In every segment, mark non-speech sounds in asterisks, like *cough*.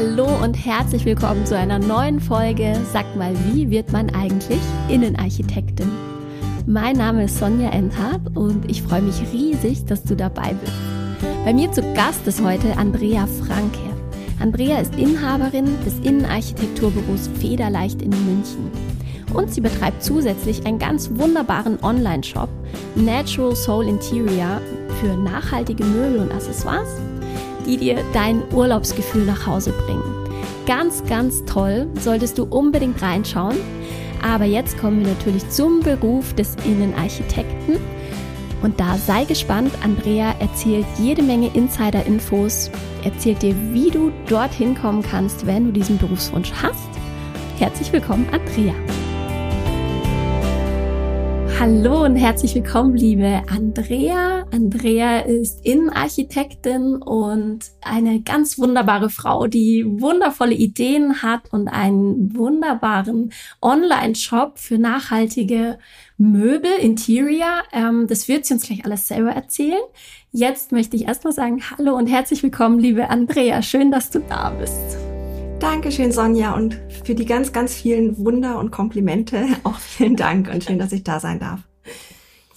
Hallo und herzlich willkommen zu einer neuen Folge Sag mal, wie wird man eigentlich Innenarchitektin? Mein Name ist Sonja Enthardt und ich freue mich riesig, dass du dabei bist. Bei mir zu Gast ist heute Andrea Franke. Andrea ist Inhaberin des Innenarchitekturbüros Federleicht in München. Und sie betreibt zusätzlich einen ganz wunderbaren Online-Shop, Natural Soul Interior, für nachhaltige Möbel und Accessoires die dir dein Urlaubsgefühl nach Hause bringen. Ganz, ganz toll, solltest du unbedingt reinschauen. Aber jetzt kommen wir natürlich zum Beruf des Innenarchitekten. Und da sei gespannt, Andrea erzählt jede Menge Insider-Infos, erzählt dir, wie du dorthin kommen kannst, wenn du diesen Berufswunsch hast. Herzlich willkommen, Andrea. Hallo und herzlich willkommen, liebe Andrea. Andrea ist Innenarchitektin und eine ganz wunderbare Frau, die wundervolle Ideen hat und einen wunderbaren Online-Shop für nachhaltige Möbel, Interior. Ähm, das wird sie uns gleich alles selber erzählen. Jetzt möchte ich erstmal sagen, hallo und herzlich willkommen, liebe Andrea. Schön, dass du da bist. Dankeschön, Sonja, und für die ganz, ganz vielen Wunder und Komplimente *laughs* auch vielen Dank und schön, dass ich da sein darf.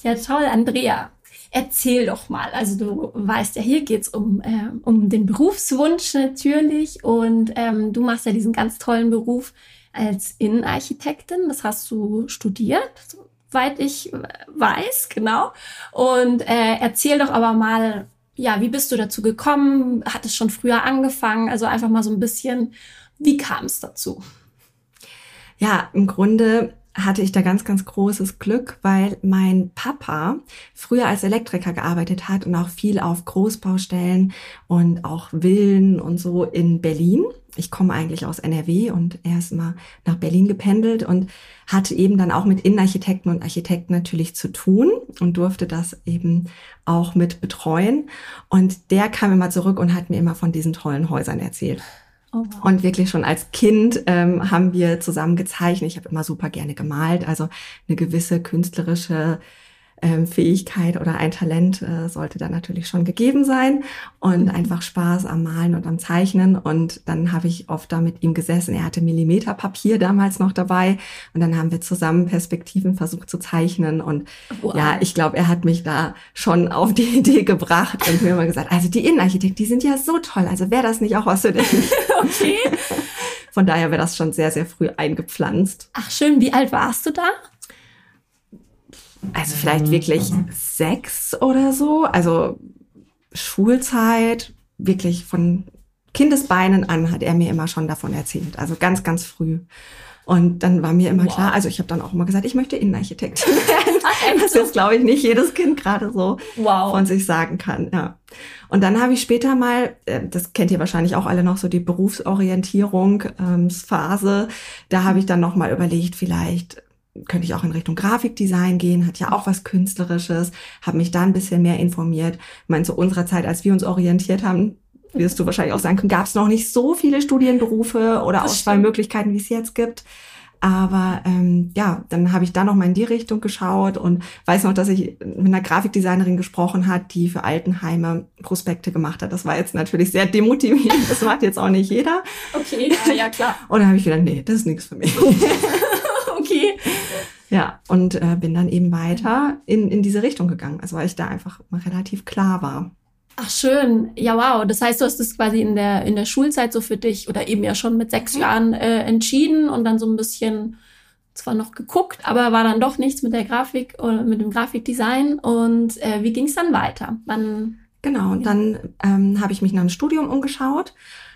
Ja, toll, Andrea. Erzähl doch mal. Also du weißt ja, hier geht's um, äh, um den Berufswunsch natürlich und ähm, du machst ja diesen ganz tollen Beruf als Innenarchitektin. Das hast du studiert, soweit ich weiß, genau. Und äh, erzähl doch aber mal, ja, wie bist du dazu gekommen? Hat es schon früher angefangen? Also einfach mal so ein bisschen, wie kam es dazu? Ja, im Grunde hatte ich da ganz, ganz großes Glück, weil mein Papa früher als Elektriker gearbeitet hat und auch viel auf Großbaustellen und auch Villen und so in Berlin. Ich komme eigentlich aus NRW und er ist immer nach Berlin gependelt und hatte eben dann auch mit Innenarchitekten und Architekten natürlich zu tun und durfte das eben auch mit betreuen. Und der kam immer zurück und hat mir immer von diesen tollen Häusern erzählt. Oh, wow. Und wirklich schon als Kind ähm, haben wir zusammen gezeichnet. Ich habe immer super gerne gemalt. Also eine gewisse künstlerische ähm, Fähigkeit oder ein Talent äh, sollte da natürlich schon gegeben sein und einfach Spaß am Malen und am Zeichnen. Und dann habe ich oft da mit ihm gesessen. Er hatte Millimeterpapier damals noch dabei und dann haben wir zusammen Perspektiven versucht zu zeichnen. Und wow. ja, ich glaube, er hat mich da schon auf die *laughs* Idee gebracht und mir immer gesagt, also die Innenarchitekten, die sind ja so toll. Also wäre das nicht auch was für dich? *laughs* okay. Von daher wäre das schon sehr, sehr früh eingepflanzt. Ach schön, wie alt warst du da? Also vielleicht wirklich sechs oder so. Also Schulzeit, wirklich von Kindesbeinen an hat er mir immer schon davon erzählt. Also ganz, ganz früh. Und dann war mir immer wow. klar, also ich habe dann auch immer gesagt, ich möchte Innenarchitektin werden. *laughs* *laughs* das jetzt, glaube ich, nicht jedes Kind gerade so wow. von sich sagen kann. Ja. Und dann habe ich später mal, äh, das kennt ihr wahrscheinlich auch alle noch, so die Berufsorientierung ähm. Da habe ich dann noch mal überlegt, vielleicht könnte ich auch in Richtung Grafikdesign gehen, hat ja auch was Künstlerisches, habe mich da ein bisschen mehr informiert. Ich meine, zu unserer Zeit, als wir uns orientiert haben, wirst du wahrscheinlich auch sagen können, gab es noch nicht so viele Studienberufe oder Auswahlmöglichkeiten, wie es jetzt gibt. Aber ähm, ja, dann habe ich da noch mal in die Richtung geschaut und weiß noch, dass ich mit einer Grafikdesignerin gesprochen hat, die für Altenheime Prospekte gemacht hat. Das war jetzt natürlich sehr demotivierend. Das macht jetzt auch nicht jeder. Okay, ja, ja klar. Und dann habe ich gedacht, nee, das ist nichts für mich. *laughs* Ja, und äh, bin dann eben weiter in, in diese Richtung gegangen, also weil ich da einfach mal relativ klar war. Ach schön, ja wow. Das heißt, du hast es quasi in der in der Schulzeit so für dich oder eben ja schon mit sechs mhm. Jahren äh, entschieden und dann so ein bisschen zwar noch geguckt, aber war dann doch nichts mit der Grafik oder mit dem Grafikdesign. Und äh, wie ging es dann weiter? Wann? Genau, und dann ähm, habe ich mich nach einem Studium umgeschaut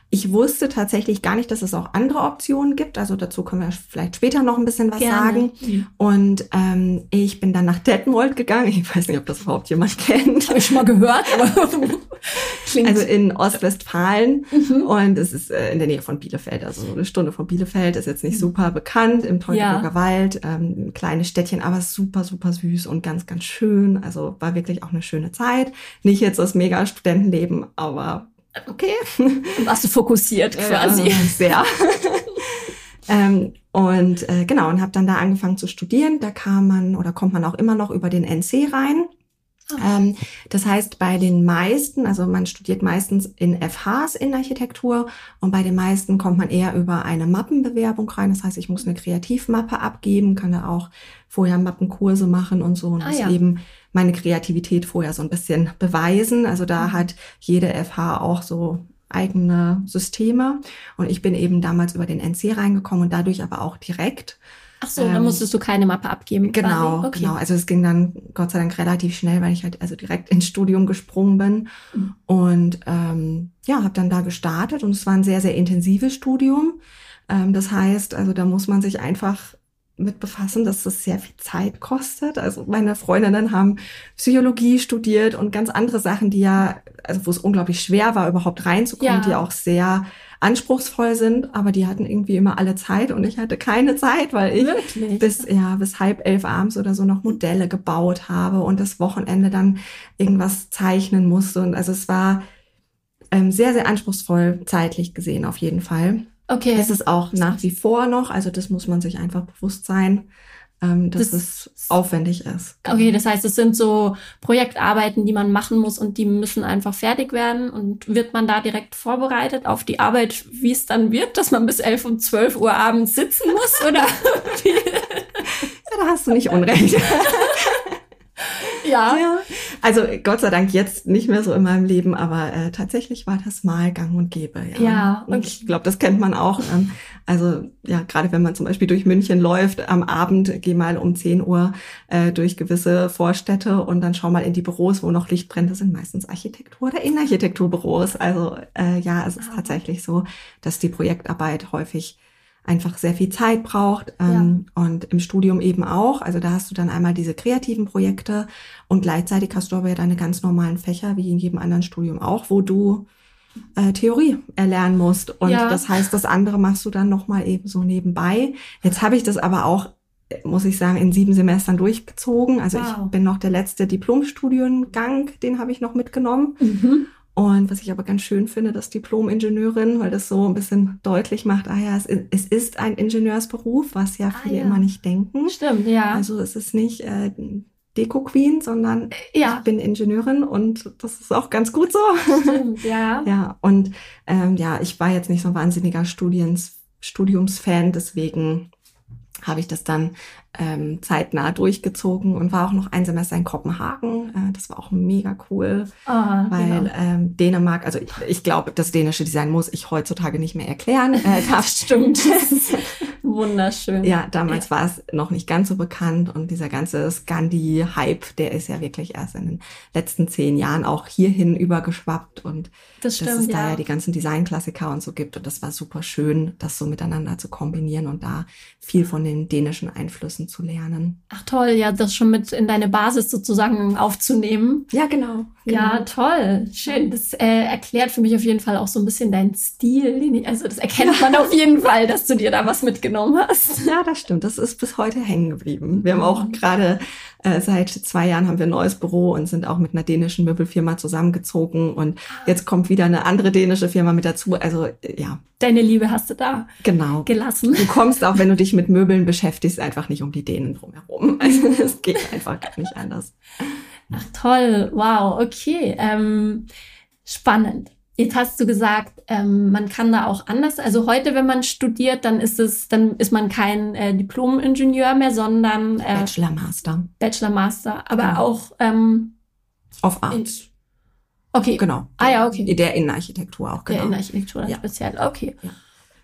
ich wusste tatsächlich gar nicht, dass es auch andere Optionen gibt. Also dazu können wir vielleicht später noch ein bisschen was Gerne. sagen. Mhm. Und ähm, ich bin dann nach Detmold gegangen. Ich weiß nicht, ob das überhaupt jemand *laughs* kennt. Habe ich schon mal gehört. Aber *laughs* also in Ostwestfalen. Mhm. Und es ist äh, in der Nähe von Bielefeld. Also eine Stunde von Bielefeld. Ist jetzt nicht super bekannt. Im Teutoburger ja. Wald. Ähm, ein kleines Städtchen, aber super, super süß und ganz, ganz schön. Also war wirklich auch eine schöne Zeit. Nicht jetzt das mega Studentenleben, aber okay. *laughs* Warst du fokussiert quasi. Ja, sehr. *laughs* ähm, und äh, genau, und habe dann da angefangen zu studieren. Da kam man oder kommt man auch immer noch über den NC rein. Ah. Ähm, das heißt, bei den meisten, also man studiert meistens in FHs in Architektur und bei den meisten kommt man eher über eine Mappenbewerbung rein. Das heißt, ich muss eine Kreativmappe abgeben, kann da auch vorher Mappenkurse machen und so und ah, muss ja. eben meine Kreativität vorher so ein bisschen beweisen. Also da mhm. hat jede FH auch so eigene Systeme und ich bin eben damals über den NC reingekommen und dadurch aber auch direkt Ach so, ähm, dann musstest du keine Mappe abgeben. Genau, okay. genau. Also es ging dann Gott sei Dank relativ schnell, weil ich halt also direkt ins Studium gesprungen bin mhm. und ähm, ja, habe dann da gestartet und es war ein sehr sehr intensives Studium. Ähm, das heißt, also da muss man sich einfach mit befassen, dass das sehr viel Zeit kostet. Also meine Freundinnen haben Psychologie studiert und ganz andere Sachen, die ja, also wo es unglaublich schwer war, überhaupt reinzukommen, ja. die auch sehr anspruchsvoll sind, aber die hatten irgendwie immer alle Zeit und ich hatte keine Zeit, weil ich Wirklich? bis ja bis halb elf abends oder so noch Modelle gebaut habe und das Wochenende dann irgendwas zeichnen musste und also es war ähm, sehr sehr anspruchsvoll zeitlich gesehen auf jeden Fall. Okay. Es ist auch nach wie vor noch, also das muss man sich einfach bewusst sein ähm, dass das, es aufwendig ist. Okay, das heißt, es sind so Projektarbeiten, die man machen muss und die müssen einfach fertig werden. Und wird man da direkt vorbereitet auf die Arbeit, wie es dann wird, dass man bis 11 und 12 Uhr abends sitzen muss? Oder wie? *laughs* Ja, da hast du nicht unrecht. *laughs* *laughs* ja. ja. Also Gott sei Dank jetzt nicht mehr so in meinem Leben, aber äh, tatsächlich war das mal gang und gäbe. Ja, ja okay. und ich glaube, das kennt man auch. Ähm, also ja, gerade wenn man zum Beispiel durch München läuft, am Abend geh mal um 10 Uhr äh, durch gewisse Vorstädte und dann schau mal in die Büros, wo noch Licht brennt. Das sind meistens Architektur- oder Innenarchitekturbüros. Also äh, ja, es ist tatsächlich so, dass die Projektarbeit häufig einfach sehr viel Zeit braucht ähm, ja. und im Studium eben auch. Also da hast du dann einmal diese kreativen Projekte und gleichzeitig hast du aber ja deine ganz normalen Fächer, wie in jedem anderen Studium auch, wo du äh, Theorie erlernen musst. Und ja. das heißt, das andere machst du dann nochmal eben so nebenbei. Jetzt habe ich das aber auch muss ich sagen, in sieben Semestern durchgezogen. Also wow. ich bin noch der letzte Diplomstudiengang, den habe ich noch mitgenommen. Mhm. Und was ich aber ganz schön finde, das Diplom-Ingenieurin, weil das so ein bisschen deutlich macht, ah ja, es, es ist ein Ingenieursberuf, was ja ah viele ja. immer nicht denken. Stimmt, ja. Also es ist nicht äh, Deko-Queen, sondern ja. ich bin Ingenieurin und das ist auch ganz gut so. Stimmt, ja. *laughs* ja, und ähm, ja, ich war jetzt nicht so ein wahnsinniger Studiens, Studiumsfan, deswegen habe ich das dann ähm, zeitnah durchgezogen und war auch noch ein Semester in Kopenhagen. Äh, das war auch mega cool, oh, weil genau. ähm, Dänemark, also ich, ich glaube, das dänische Design muss ich heutzutage nicht mehr erklären. Äh, *laughs* das stimmt. *laughs* Wunderschön. Ja, damals ja. war es noch nicht ganz so bekannt und dieser ganze Scandi-Hype, der ist ja wirklich erst in den letzten zehn Jahren auch hierhin übergeschwappt und das stimmt, dass es ja. da ja die ganzen Designklassiker und so gibt und das war super schön, das so miteinander zu kombinieren und da viel von den dänischen Einflüssen zu lernen. Ach toll, ja, das schon mit in deine Basis sozusagen aufzunehmen. Ja, genau. genau. Ja, toll, schön. Das äh, erklärt für mich auf jeden Fall auch so ein bisschen deinen Stil. Also das erkennt man auf jeden Fall, dass du dir da was mitgenommen hast. Ja, das stimmt. Das ist bis heute hängen geblieben. Wir haben auch mhm. gerade äh, seit zwei Jahren haben wir ein neues Büro und sind auch mit einer dänischen Möbelfirma zusammengezogen und jetzt kommt wieder eine andere dänische Firma mit dazu. Also äh, ja. Deine Liebe hast du da genau. gelassen. Du kommst auch, wenn du dich mit Möbeln beschäftigst, einfach nicht um die Dänen drumherum. *laughs* Also es geht einfach gar nicht anders. Ach toll, wow, okay. Ähm, spannend. Jetzt hast du gesagt, ähm, man kann da auch anders. Also heute, wenn man studiert, dann ist es, dann ist man kein äh, Diplom-Ingenieur mehr, sondern äh, Bachelor Master. Bachelor Master, aber genau. auch ähm, auf Art. okay. Genau. Ah ja, okay. Der Innenarchitektur auch, genau. Der Innenarchitektur ja. speziell. Okay. Ja.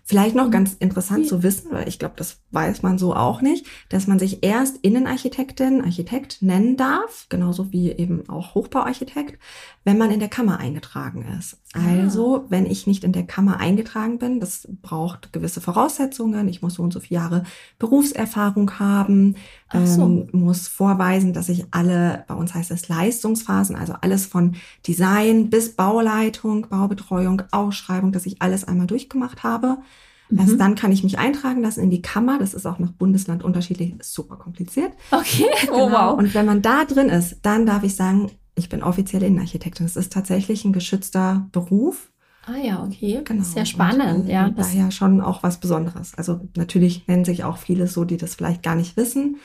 Vielleicht noch ganz interessant zu wissen, weil ich glaube, das weiß man so auch nicht, dass man sich erst Innenarchitektin, Architekt nennen darf, genauso wie eben auch Hochbauarchitekt, wenn man in der Kammer eingetragen ist. Also, ah. wenn ich nicht in der Kammer eingetragen bin, das braucht gewisse Voraussetzungen. Ich muss so und so viele Jahre Berufserfahrung haben, so. ähm, muss vorweisen, dass ich alle, bei uns heißt es Leistungsphasen, also alles von Design bis Bauleitung, Baubetreuung, Ausschreibung, dass ich alles einmal durchgemacht habe. Mhm. Erst dann kann ich mich eintragen lassen in die Kammer. Das ist auch nach Bundesland unterschiedlich, ist super kompliziert. Okay, oh *laughs* genau. wow. Und wenn man da drin ist, dann darf ich sagen, ich bin offizielle Innenarchitektin. Das ist tatsächlich ein geschützter Beruf. Ah ja, okay. Genau. Sehr spannend, und, äh, ja. Daher schon auch was Besonderes. Also natürlich nennen sich auch viele so, die das vielleicht gar nicht wissen.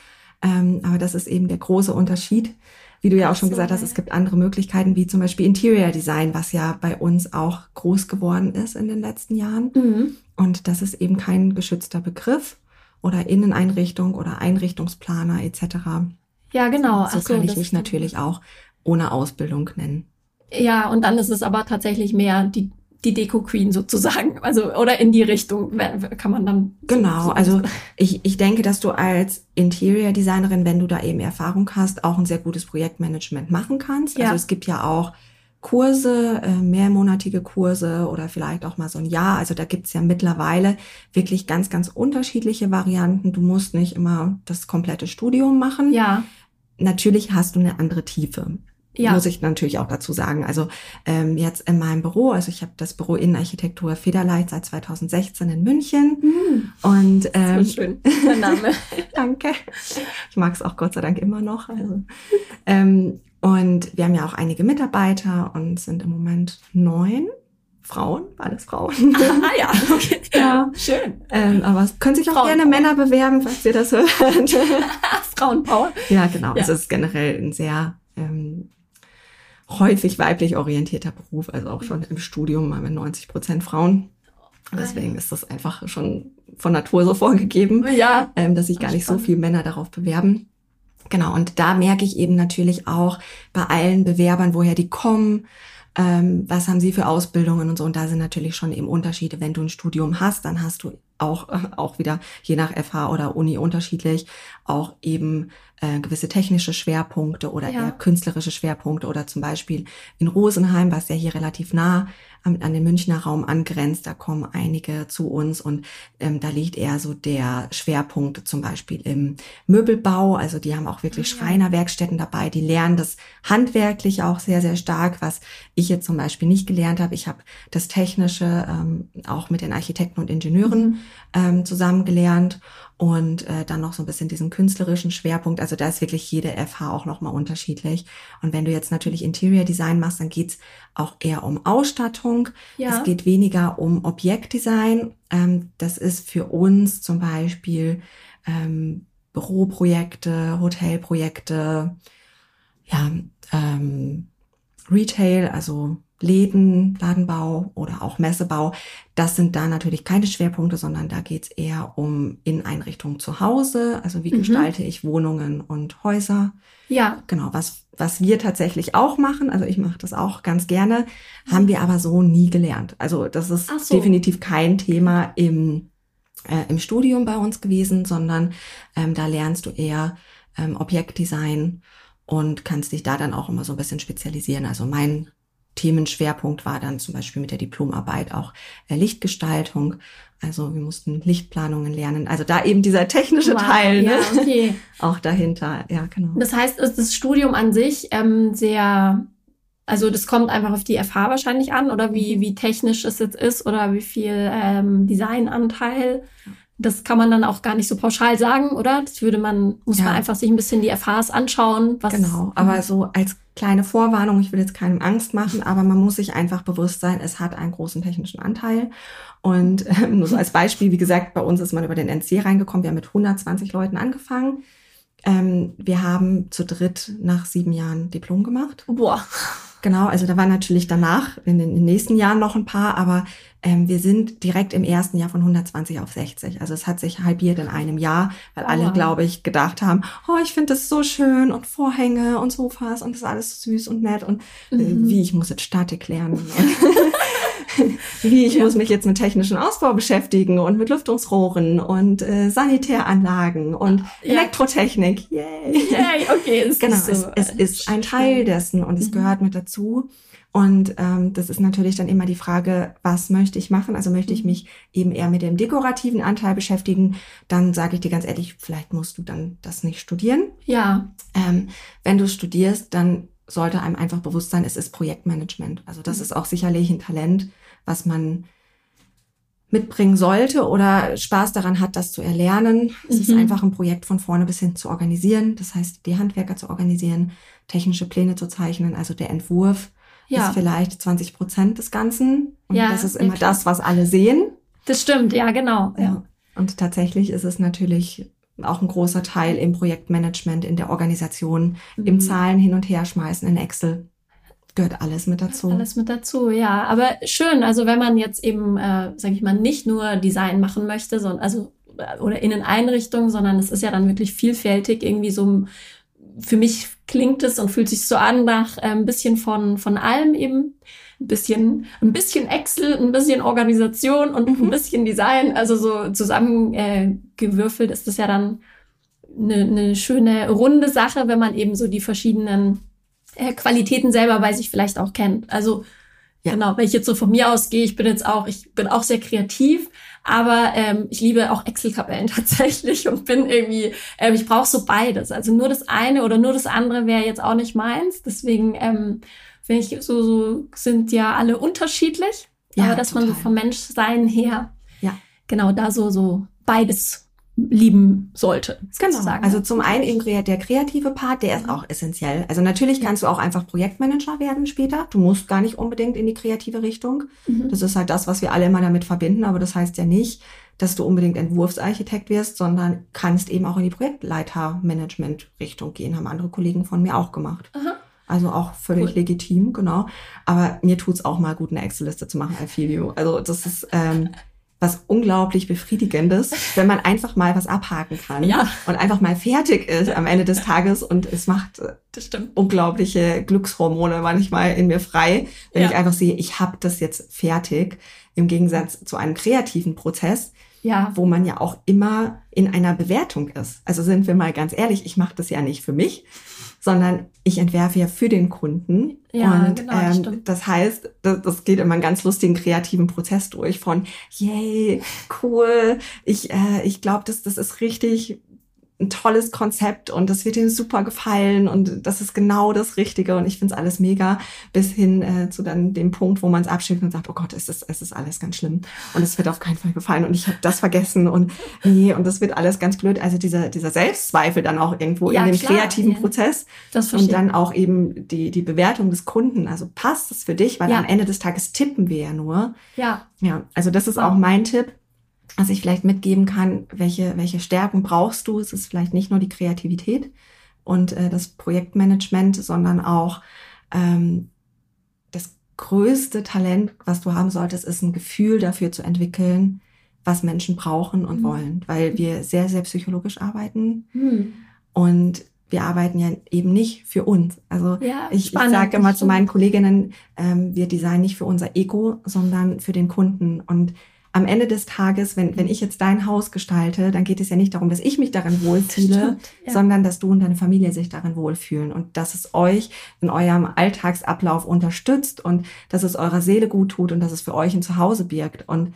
Ähm, aber das ist eben der große Unterschied. Wie du ja auch schon so, gesagt hast, es gibt andere Möglichkeiten, wie zum Beispiel Interior Design, was ja bei uns auch groß geworden ist in den letzten Jahren. Mhm. Und das ist eben kein geschützter Begriff oder Inneneinrichtung oder Einrichtungsplaner etc. Ja, genau. So, so kann ich mich natürlich auch ohne Ausbildung nennen. Ja, und dann ist es aber tatsächlich mehr die die Deko Queen sozusagen, *laughs* also oder in die Richtung kann man dann. Genau, so also ich, ich denke, dass du als Interior Designerin, wenn du da eben Erfahrung hast, auch ein sehr gutes Projektmanagement machen kannst. Ja. Also es gibt ja auch Kurse, äh, mehrmonatige Kurse oder vielleicht auch mal so ein Jahr. Also da gibt's ja mittlerweile wirklich ganz, ganz unterschiedliche Varianten. Du musst nicht immer das komplette Studium machen. Ja. Natürlich hast du eine andere Tiefe. Ja. Muss ich natürlich auch dazu sagen. Also ähm, jetzt in meinem Büro, also ich habe das Büro Innenarchitektur Federleit seit 2016 in München. Mhm. Und ähm, so schön, der Name. *laughs* danke. Ich mag es auch Gott sei Dank immer noch. Also, ähm, und wir haben ja auch einige Mitarbeiter und sind im Moment neun. Frauen, alles Frauen. Ah, ja, *laughs* okay. ja. Schön. Ähm, aber es können sich auch gerne Männer bewerben, falls ihr das hört. *laughs* Frauenpower. Ja, genau. Ja. Es ist generell ein sehr ähm, häufig weiblich orientierter Beruf, also auch schon im Studium haben wir 90 Prozent Frauen. Deswegen ist das einfach schon von Natur so vorgegeben, ja. ähm, dass sich gar nicht so viele Männer darauf bewerben. Genau, und da merke ich eben natürlich auch bei allen Bewerbern, woher die kommen, ähm, was haben sie für Ausbildungen und so. Und da sind natürlich schon eben Unterschiede. Wenn du ein Studium hast, dann hast du auch, *laughs* auch wieder je nach FH oder Uni unterschiedlich, auch eben äh, gewisse technische Schwerpunkte oder ja. eher künstlerische Schwerpunkte oder zum Beispiel in Rosenheim, was ja hier relativ nah an, den Münchner Raum angrenzt, da kommen einige zu uns und ähm, da liegt eher so der Schwerpunkt zum Beispiel im Möbelbau, also die haben auch wirklich ah, Schreinerwerkstätten dabei, die lernen das handwerklich auch sehr, sehr stark, was ich jetzt zum Beispiel nicht gelernt habe. Ich habe das Technische ähm, auch mit den Architekten und Ingenieuren mhm. ähm, zusammen gelernt und äh, dann noch so ein bisschen diesen künstlerischen Schwerpunkt. Also da ist wirklich jede FH auch nochmal unterschiedlich. Und wenn du jetzt natürlich Interior Design machst, dann geht's auch eher um Ausstattung. Ja. Es geht weniger um Objektdesign. Ähm, das ist für uns zum Beispiel ähm, Büroprojekte, Hotelprojekte, ja, ähm, Retail, also Läden, Ladenbau oder auch Messebau, das sind da natürlich keine Schwerpunkte, sondern da geht's eher um Inneneinrichtungen zu Hause, also wie mhm. gestalte ich Wohnungen und Häuser. Ja. Genau, was, was wir tatsächlich auch machen, also ich mache das auch ganz gerne, haben wir aber so nie gelernt. Also das ist so. definitiv kein Thema im, äh, im Studium bei uns gewesen, sondern ähm, da lernst du eher ähm, Objektdesign und kannst dich da dann auch immer so ein bisschen spezialisieren. Also mein Themenschwerpunkt war dann zum Beispiel mit der Diplomarbeit auch äh, Lichtgestaltung. Also wir mussten Lichtplanungen lernen. Also da eben dieser technische wow, Teil, ne? ja, okay. *laughs* auch dahinter. Ja, genau. Das heißt, ist das Studium an sich ähm, sehr, also das kommt einfach auf die FH wahrscheinlich an oder wie, mhm. wie technisch es jetzt ist oder wie viel ähm, Designanteil. Das kann man dann auch gar nicht so pauschal sagen, oder? Das würde man, muss ja. man einfach sich ein bisschen die FHs anschauen. Was genau, aber so als kleine Vorwarnung, ich will jetzt keinem Angst machen, aber man muss sich einfach bewusst sein, es hat einen großen technischen Anteil. Und ähm, *laughs* nur so als Beispiel, wie gesagt, bei uns ist man über den NC reingekommen. Wir haben mit 120 Leuten angefangen. Ähm, wir haben zu dritt nach sieben Jahren Diplom gemacht. Boah. Genau, also da waren natürlich danach in den, in den nächsten Jahren noch ein paar, aber ähm, wir sind direkt im ersten Jahr von 120 auf 60. Also es hat sich halbiert in einem Jahr, weil alle, glaube ich, gedacht haben, oh, ich finde das so schön und Vorhänge und Sofas und das ist alles süß und nett und äh, mhm. wie, ich muss jetzt Statik lernen. *laughs* *laughs* *laughs* wie, ich ja. muss mich jetzt mit technischen Ausbau beschäftigen und mit Lüftungsrohren und äh, Sanitäranlagen und ja. Elektrotechnik. Yay! Yay, okay. Es *laughs* genau, ist so es, es ist ein Teil dessen und es mhm. gehört mit dazu. Und ähm, das ist natürlich dann immer die Frage, was möchte ich machen? Also möchte ich mhm. mich eben eher mit dem dekorativen Anteil beschäftigen? Dann sage ich dir ganz ehrlich, vielleicht musst du dann das nicht studieren. Ja. Ähm, wenn du studierst, dann sollte einem einfach bewusst sein, es ist Projektmanagement. Also das mhm. ist auch sicherlich ein Talent, was man mitbringen sollte oder Spaß daran hat, das zu erlernen. Es mhm. ist einfach ein Projekt von vorne bis hin zu organisieren. Das heißt, die Handwerker zu organisieren, technische Pläne zu zeichnen, also der Entwurf ja. ist vielleicht 20 Prozent des Ganzen. Und ja, das ist immer das, was alle sehen. Das stimmt, ja, genau. Ja. Und tatsächlich ist es natürlich auch ein großer Teil im Projektmanagement, in der Organisation, mhm. im Zahlen hin und her schmeißen in Excel. Gehört alles mit dazu. Alles mit dazu, ja. Aber schön, also wenn man jetzt eben, äh, sage ich mal, nicht nur Design machen möchte, sondern also oder Inneneinrichtung, sondern es ist ja dann wirklich vielfältig irgendwie so für mich klingt es und fühlt sich so an nach äh, ein bisschen von, von allem eben. Ein bisschen, ein bisschen Excel, ein bisschen Organisation und mhm. ein bisschen Design. Also so zusammengewürfelt äh, ist das ja dann eine, eine schöne runde Sache, wenn man eben so die verschiedenen äh, Qualitäten selber bei sich vielleicht auch kennt. Also ja. genau, wenn ich jetzt so von mir ausgehe, ich bin jetzt auch, ich bin auch sehr kreativ, aber ähm, ich liebe auch Excel-Tabellen *laughs* tatsächlich und bin irgendwie, ähm, ich brauche so beides. Also nur das eine oder nur das andere wäre jetzt auch nicht meins. Deswegen ähm, finde ich, so, so sind ja alle unterschiedlich. Ja, aber dass total. man so vom Menschsein her ja. genau da so, so beides lieben sollte. Genau. Sozusagen. Also zum einen eben der kreative Part, der ist auch essentiell. Also natürlich kannst du auch einfach Projektmanager werden später. Du musst gar nicht unbedingt in die kreative Richtung. Mhm. Das ist halt das, was wir alle immer damit verbinden. Aber das heißt ja nicht, dass du unbedingt Entwurfsarchitekt wirst, sondern kannst eben auch in die Projektleiter-Management-Richtung gehen. Haben andere Kollegen von mir auch gemacht. Aha. Also auch völlig cool. legitim, genau. Aber mir tut's auch mal gut, eine Excel-Liste zu machen. I feel you. Also das ist ähm, *laughs* was unglaublich befriedigendes, wenn man einfach mal was abhaken kann ja. und einfach mal fertig ist am Ende des Tages und es macht unglaubliche Glückshormone manchmal in mir frei, wenn ja. ich einfach sehe, ich habe das jetzt fertig, im Gegensatz zu einem kreativen Prozess, ja. wo man ja auch immer in einer Bewertung ist. Also sind wir mal ganz ehrlich, ich mache das ja nicht für mich, sondern ich entwerfe ja für den Kunden. Ja, und genau, das, ähm, das heißt, das, das geht immer einen ganz lustigen kreativen Prozess durch von, yay, cool, ich, äh, ich glaube, das, das ist richtig ein tolles Konzept und das wird ihm super gefallen und das ist genau das Richtige und ich finde es alles mega, bis hin äh, zu dann dem Punkt, wo man es abschickt und sagt, oh Gott, es ist, es ist alles ganz schlimm und es wird auf keinen Fall gefallen und ich habe das vergessen und nee, und das wird alles ganz blöd. Also dieser, dieser Selbstzweifel dann auch irgendwo ja, in dem klar, kreativen ja. Prozess das und dann auch eben die, die Bewertung des Kunden. Also passt es für dich, weil ja. am Ende des Tages tippen wir ja nur. Ja. Ja, also das ist auch mein Tipp was ich vielleicht mitgeben kann, welche, welche Stärken brauchst du? Es ist vielleicht nicht nur die Kreativität und äh, das Projektmanagement, sondern auch ähm, das größte Talent, was du haben solltest, ist ein Gefühl dafür zu entwickeln, was Menschen brauchen und mhm. wollen, weil wir sehr, sehr psychologisch arbeiten mhm. und wir arbeiten ja eben nicht für uns. Also ja, ich, ich sage immer zu meinen Kolleginnen, ähm, wir designen nicht für unser Ego, sondern für den Kunden. Und am Ende des Tages, wenn, wenn ich jetzt dein Haus gestalte, dann geht es ja nicht darum, dass ich mich darin wohlfühle, ja. sondern dass du und deine Familie sich darin wohlfühlen und dass es euch in eurem Alltagsablauf unterstützt und dass es eurer Seele gut tut und dass es für euch ein Zuhause birgt. Und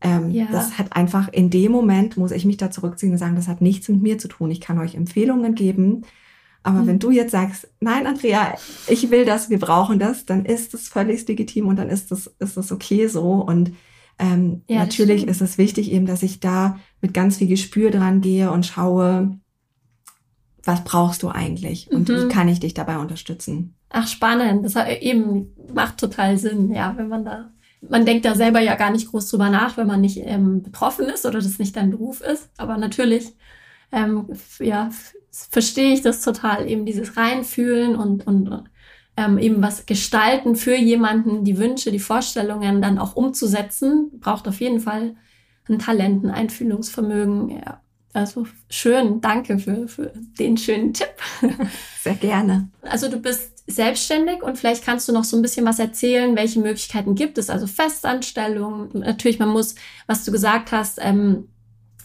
ähm, ja. das hat einfach in dem Moment, muss ich mich da zurückziehen und sagen, das hat nichts mit mir zu tun. Ich kann euch Empfehlungen geben. Aber mhm. wenn du jetzt sagst, nein, Andrea, ich will das, wir brauchen das, dann ist das völlig legitim und dann ist das, ist das okay so. Und ähm, ja, natürlich ist es wichtig eben, dass ich da mit ganz viel Gespür dran gehe und schaue, was brauchst du eigentlich und mhm. wie kann ich dich dabei unterstützen? Ach, spannend. Das hat eben macht total Sinn, ja, wenn man da, man denkt da selber ja gar nicht groß drüber nach, wenn man nicht ähm, betroffen ist oder das nicht dein Beruf ist. Aber natürlich, ähm, ja, verstehe ich das total, eben dieses Reinfühlen und, und ähm, eben was gestalten für jemanden, die Wünsche, die Vorstellungen dann auch umzusetzen, braucht auf jeden Fall ein Talent, ein Einfühlungsvermögen. Ja. Also schön, danke für, für den schönen Tipp. *laughs* Sehr gerne. Also du bist selbstständig und vielleicht kannst du noch so ein bisschen was erzählen, welche Möglichkeiten gibt es, also Festanstellung. Natürlich, man muss, was du gesagt hast, ähm,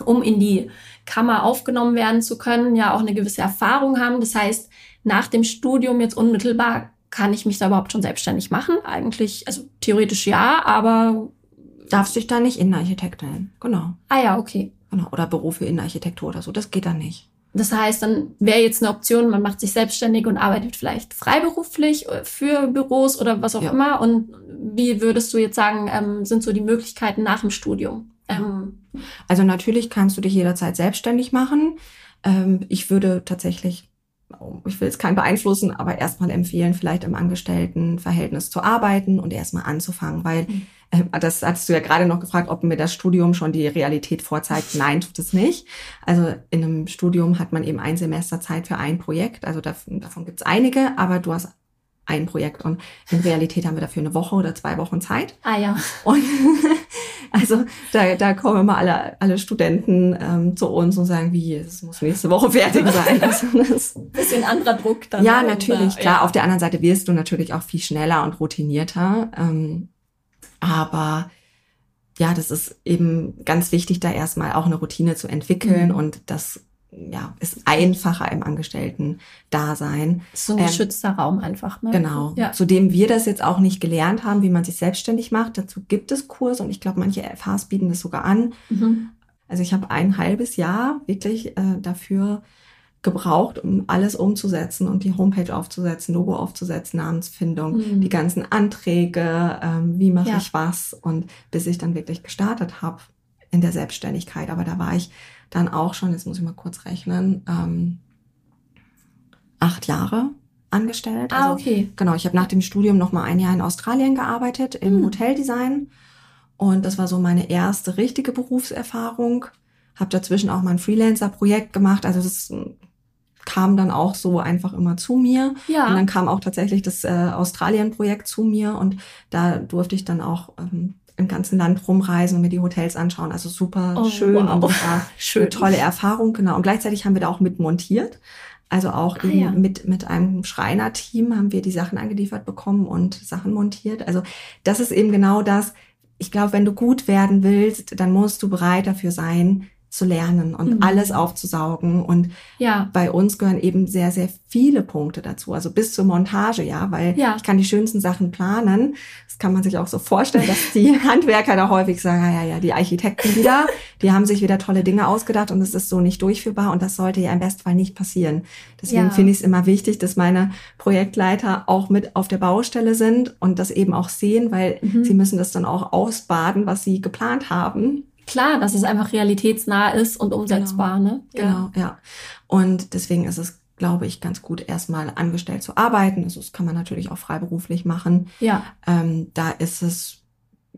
um in die Kammer aufgenommen werden zu können, ja auch eine gewisse Erfahrung haben. Das heißt, nach dem Studium jetzt unmittelbar kann ich mich da überhaupt schon selbstständig machen? Eigentlich, also theoretisch ja, aber. Darfst dich da nicht Innenarchitekt nennen. Genau. Ah ja, okay. Genau. Oder Beruf für Innenarchitektur oder so. Das geht dann nicht. Das heißt, dann wäre jetzt eine Option, man macht sich selbstständig und arbeitet vielleicht freiberuflich für Büros oder was auch ja. immer. Und wie würdest du jetzt sagen, ähm, sind so die Möglichkeiten nach dem Studium? Ähm, also natürlich kannst du dich jederzeit selbstständig machen. Ähm, ich würde tatsächlich ich will es keinen beeinflussen, aber erstmal empfehlen, vielleicht im Angestelltenverhältnis zu arbeiten und erstmal anzufangen, weil mhm. äh, das hattest du ja gerade noch gefragt, ob mir das Studium schon die Realität vorzeigt. Nein, tut es nicht. Also in einem Studium hat man eben ein Semester Zeit für ein Projekt. Also davon, davon gibt es einige, aber du hast ein Projekt und in Realität haben wir dafür eine Woche oder zwei Wochen Zeit. Ah ja. Und also da, da kommen immer alle, alle Studenten ähm, zu uns und sagen, wie, es muss nächste Woche fertig sein. *laughs* Also das, Bisschen anderer Druck dann. Ja, natürlich, klar. Ja. Auf der anderen Seite wirst du natürlich auch viel schneller und routinierter. Ähm, aber ja, das ist eben ganz wichtig, da erstmal auch eine Routine zu entwickeln mhm. und das ja, ist einfacher im Angestellten-Dasein. So ein ähm, geschützter Raum einfach. Ne? Genau. Ja. Zudem wir das jetzt auch nicht gelernt haben, wie man sich selbstständig macht. Dazu gibt es Kurse und ich glaube, manche FHs bieten das sogar an. Mhm. Also ich habe ein halbes Jahr wirklich äh, dafür gebraucht, um alles umzusetzen und die Homepage aufzusetzen, Logo aufzusetzen, Namensfindung, mhm. die ganzen Anträge, ähm, wie mache ja. ich was und bis ich dann wirklich gestartet habe in der Selbstständigkeit. Aber da war ich dann auch schon, jetzt muss ich mal kurz rechnen, ähm, acht Jahre angestellt. Ah, also, okay. Genau, ich habe nach dem Studium noch mal ein Jahr in Australien gearbeitet im hm. Hoteldesign und das war so meine erste richtige Berufserfahrung. Habe dazwischen auch mal ein Freelancer-Projekt gemacht. Also das kam dann auch so einfach immer zu mir. Ja. Und dann kam auch tatsächlich das äh, Australien-Projekt zu mir und da durfte ich dann auch ähm, im ganzen Land rumreisen und mir die Hotels anschauen. Also super oh, schön wow. und war *laughs* schön. eine tolle Erfahrung, genau. Und gleichzeitig haben wir da auch mit montiert. Also auch ah, ja. mit, mit einem Schreinerteam haben wir die Sachen angeliefert bekommen und Sachen montiert. Also das ist eben genau das. Ich glaube, wenn du gut werden willst, dann musst du bereit dafür sein, zu lernen und mhm. alles aufzusaugen. Und ja. bei uns gehören eben sehr, sehr viele Punkte dazu. Also bis zur Montage, ja, weil ja. ich kann die schönsten Sachen planen. Das kann man sich auch so vorstellen, dass die *laughs* Handwerker da häufig sagen, ja, ja, die Architekten wieder, die haben sich wieder tolle Dinge ausgedacht und es ist so nicht durchführbar und das sollte ja im Bestfall nicht passieren. Deswegen ja. finde ich es immer wichtig, dass meine Projektleiter auch mit auf der Baustelle sind und das eben auch sehen, weil mhm. sie müssen das dann auch ausbaden, was sie geplant haben Klar, dass es einfach realitätsnah ist und umsetzbar, genau. ne? Ja. Genau, ja. Und deswegen ist es, glaube ich, ganz gut, erstmal angestellt zu arbeiten. Also das kann man natürlich auch freiberuflich machen. Ja. Ähm, da ist es